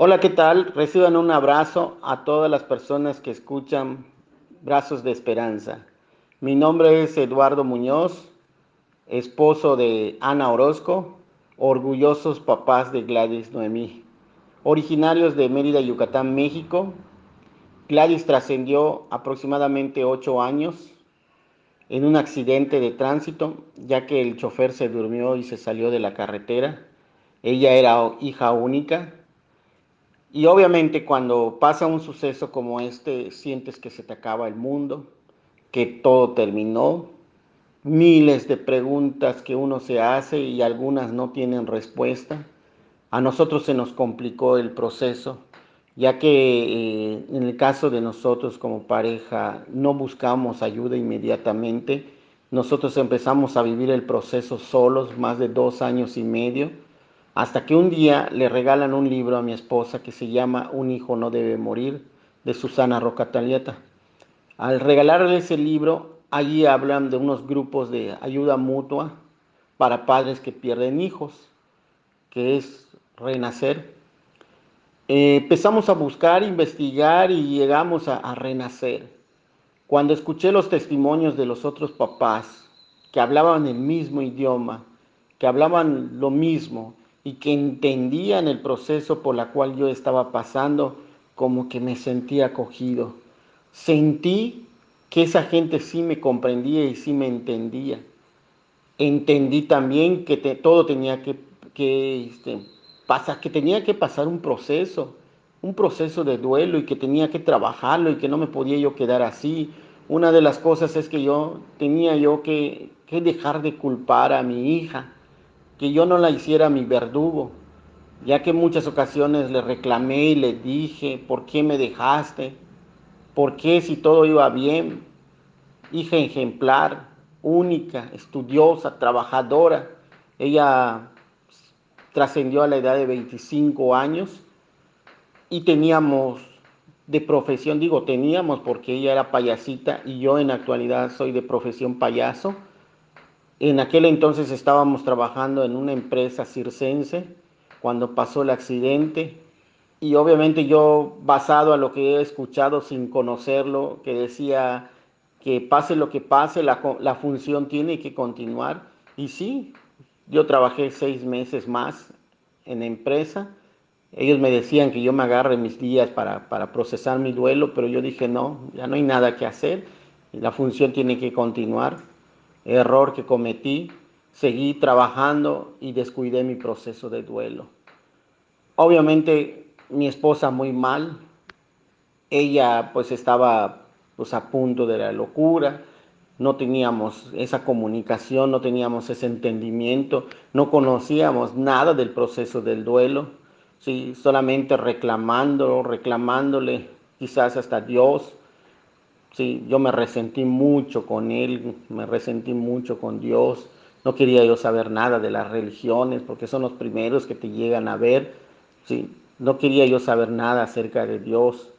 Hola, ¿qué tal? Reciban un abrazo a todas las personas que escuchan Brazos de Esperanza. Mi nombre es Eduardo Muñoz, esposo de Ana Orozco, orgullosos papás de Gladys Noemí. Originarios de Mérida, Yucatán, México, Gladys trascendió aproximadamente ocho años en un accidente de tránsito, ya que el chofer se durmió y se salió de la carretera. Ella era hija única y obviamente cuando pasa un suceso como este, sientes que se te acaba el mundo, que todo terminó, miles de preguntas que uno se hace y algunas no tienen respuesta. A nosotros se nos complicó el proceso, ya que eh, en el caso de nosotros como pareja no buscamos ayuda inmediatamente. Nosotros empezamos a vivir el proceso solos más de dos años y medio hasta que un día le regalan un libro a mi esposa que se llama Un hijo no debe morir, de Susana Roca Talieta. Al regalarle ese libro, allí hablan de unos grupos de ayuda mutua para padres que pierden hijos, que es Renacer. Eh, empezamos a buscar, investigar y llegamos a Renacer. Cuando escuché los testimonios de los otros papás que hablaban el mismo idioma, que hablaban lo mismo, y que entendían el proceso por la cual yo estaba pasando, como que me sentía acogido. Sentí que esa gente sí me comprendía y sí me entendía. Entendí también que todo tenía que, este, pasar, que tenía que pasar un proceso, un proceso de duelo y que tenía que trabajarlo y que no me podía yo quedar así. Una de las cosas es que yo tenía yo que dejar de culpar a mi hija que yo no la hiciera mi verdugo, ya que en muchas ocasiones le reclamé y le dije, ¿por qué me dejaste? ¿Por qué si todo iba bien? Hija ejemplar, única, estudiosa, trabajadora. Ella trascendió a la edad de 25 años y teníamos de profesión, digo teníamos porque ella era payasita y yo en actualidad soy de profesión payaso en aquel entonces estábamos trabajando en una empresa circense cuando pasó el accidente y obviamente yo basado a lo que he escuchado sin conocerlo, que decía que pase lo que pase, la, la función tiene que continuar. Y sí, yo trabajé seis meses más en empresa. Ellos me decían que yo me agarre mis días para, para procesar mi duelo, pero yo dije, no, ya no hay nada que hacer, la función tiene que continuar error que cometí, seguí trabajando y descuidé mi proceso de duelo. Obviamente mi esposa muy mal, ella pues estaba pues a punto de la locura, no teníamos esa comunicación, no teníamos ese entendimiento, no conocíamos nada del proceso del duelo, ¿sí? solamente reclamando, reclamándole quizás hasta Dios, Sí, yo me resentí mucho con él, me resentí mucho con Dios. No quería yo saber nada de las religiones porque son los primeros que te llegan a ver. Sí, no quería yo saber nada acerca de Dios.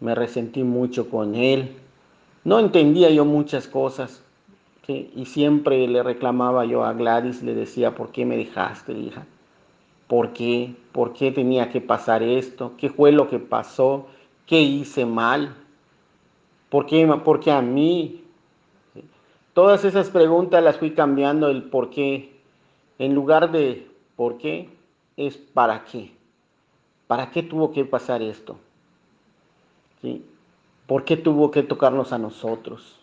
Me resentí mucho con él. No entendía yo muchas cosas. Y siempre le reclamaba yo a Gladys, le decía, ¿por qué me dejaste, hija? ¿Por qué? ¿Por qué tenía que pasar esto? ¿Qué fue lo que pasó? ¿Qué hice mal? ¿Por qué, porque a mí? Todas esas preguntas las fui cambiando el por qué. En lugar de por qué, es para qué. ¿Para qué tuvo que pasar esto? ¿Sí? ¿Por qué tuvo que tocarnos a nosotros?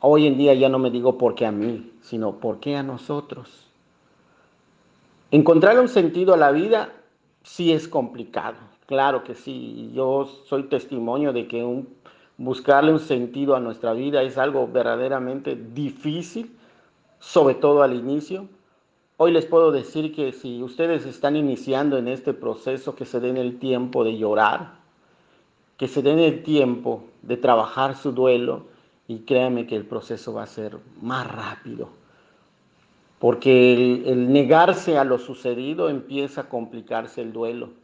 Hoy en día ya no me digo por qué a mí, sino por qué a nosotros. Encontrar un sentido a la vida sí es complicado. Claro que sí, yo soy testimonio de que buscarle un sentido a nuestra vida es algo verdaderamente difícil, sobre todo al inicio. Hoy les puedo decir que si ustedes están iniciando en este proceso, que se den el tiempo de llorar, que se den el tiempo de trabajar su duelo y créanme que el proceso va a ser más rápido. Porque el negarse a lo sucedido empieza a complicarse el duelo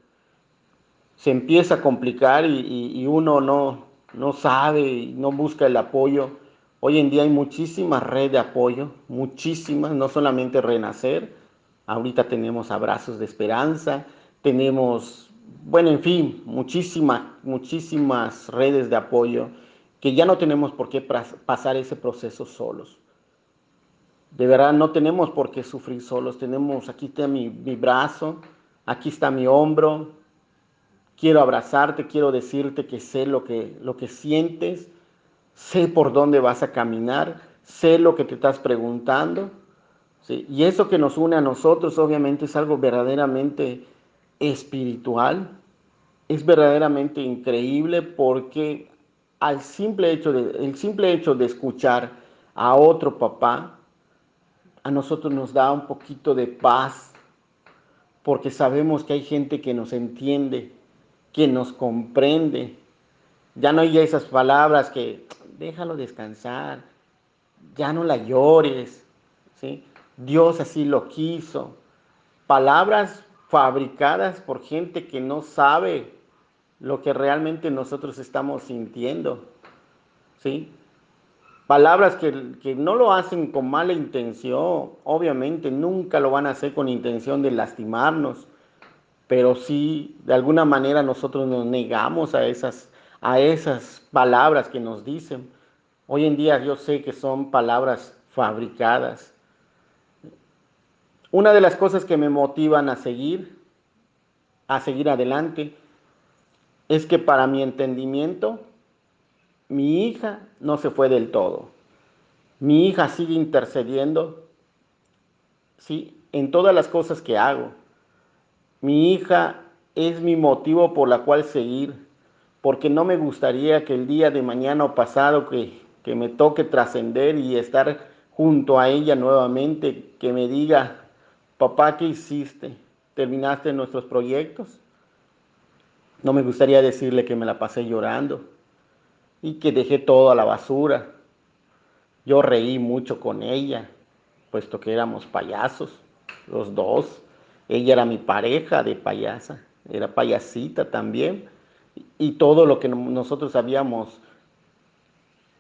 se empieza a complicar y, uno no, no sabe, no busca el apoyo. Hoy en día hay muchísimas redes de apoyo, muchísimas, no solamente Renacer, ahorita tenemos abrazos de esperanza, tenemos, bueno, en fin, muchísimas, muchísimas redes de apoyo que ya no tenemos por qué pasar ese proceso solos. De verdad, no tenemos por qué sufrir solos. Tenemos, aquí está mi, mi brazo, aquí está mi hombro. Quiero abrazarte, quiero decirte que sé lo que, lo que sientes, sé por dónde vas a caminar, sé lo que te estás preguntando. Y eso que nos une a nosotros obviamente es algo verdaderamente espiritual, es verdaderamente increíble porque al simple hecho de, el simple hecho de escuchar a otro papá, a nosotros nos da un poquito de paz, porque sabemos que hay gente que nos entiende, que nos comprende. Ya no hay esas palabras que déjalo descansar, ya no la llores, ¿sí? Dios así lo quiso. Palabras fabricadas por gente que no sabe lo que realmente nosotros estamos sintiendo. ¿Sí? Palabras que, que, no lo hacen con mala intención, obviamente nunca lo van a hacer con intención de lastimarnos, pero sí, de alguna manera nosotros nos negamos a esas, a esas palabras que nos dicen. Hoy en día yo sé que son palabras fabricadas, una de las cosas que me motivan a seguir, a seguir adelante, es que para mi entendimiento, mi hija no se fue del todo. Mi hija sigue intercediendo, ¿sí? En todas las cosas que hago. Mi hija es mi motivo por la cual seguir, porque no me gustaría que el día de mañana o pasado que, que me toque trascender y estar junto a ella nuevamente, que me diga, Papá, ¿qué hiciste? ¿Terminaste nuestros proyectos? No me gustaría decirle que me la pasé llorando y que dejé todo a la basura. Yo reí mucho con ella, puesto que éramos payasos, los dos. Ella era mi pareja de payasa, era payasita también. Y todo lo que nosotros habíamos,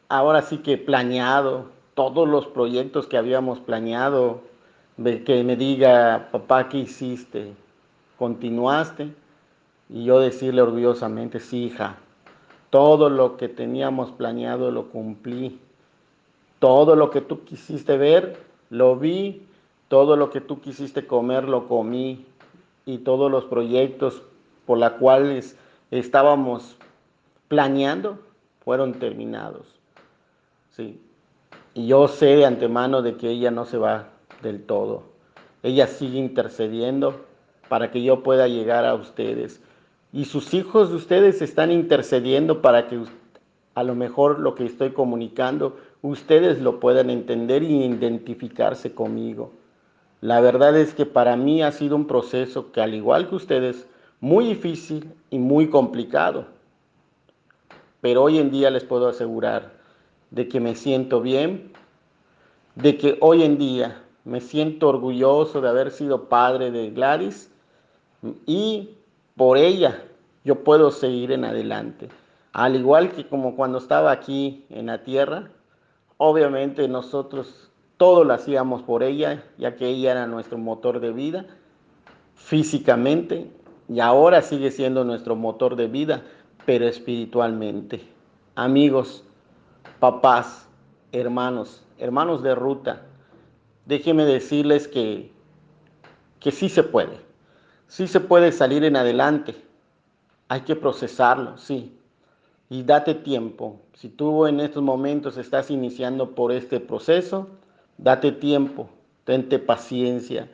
ahora sí que planeado, todos los proyectos que habíamos planeado, que me diga, papá, ¿qué hiciste? ¿Continuaste? Y yo decirle orgullosamente, sí, hija, todo lo que teníamos planeado lo cumplí. Todo lo que tú quisiste ver, lo vi. Todo lo que tú quisiste comer, lo comí. Y todos los proyectos por los cuales estábamos planeando fueron terminados. Sí. Y yo sé de antemano de que ella no se va del todo. Ella sigue intercediendo para que yo pueda llegar a ustedes. Y sus hijos de ustedes están intercediendo para que a lo mejor lo que estoy comunicando, ustedes lo puedan entender y identificarse conmigo. La verdad es que para mí ha sido un proceso que al igual que ustedes, muy difícil y muy complicado. Pero hoy en día les puedo asegurar de que me siento bien, de que hoy en día me siento orgulloso de haber sido padre de Gladys y por ella yo puedo seguir en adelante. Al igual que como cuando estaba aquí en la tierra, obviamente nosotros todo lo hacíamos por ella, ya que ella era nuestro motor de vida físicamente y ahora sigue siendo nuestro motor de vida, pero espiritualmente. Amigos, papás, hermanos, hermanos de ruta, déjenme decirles que, que sí se puede, sí se puede salir en adelante, hay que procesarlo, sí, y date tiempo. Si tú en estos momentos estás iniciando por este proceso, date tiempo, tente paciencia.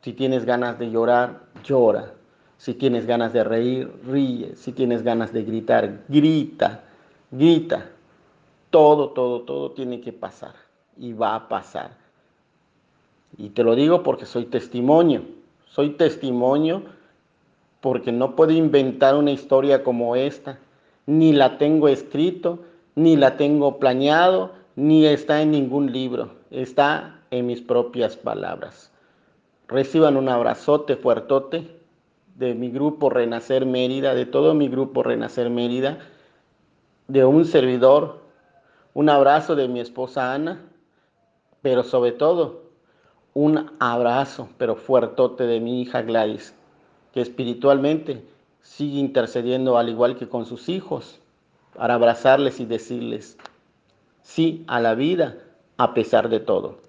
Si tienes ganas de llorar, llora. Si tienes ganas de reír, ríe. Si tienes ganas de gritar, grita, grita. Todo, todo, todo tiene que pasar y va a pasar. Y te lo digo porque soy testimonio. Soy testimonio porque no puedo inventar una historia como esta. Ni la tengo escrito, ni la tengo planeado, ni está en ningún libro. Está en mis propias palabras. Reciban un abrazote fuertote de mi grupo Renacer Mérida, de todo mi grupo Renacer Mérida, de un servidor, un abrazo de mi esposa Ana, pero sobre todo un abrazo, pero fuertote de mi hija Gladys, que espiritualmente sigue intercediendo al igual que con sus hijos para abrazarles y decirles sí a la vida a pesar de todo.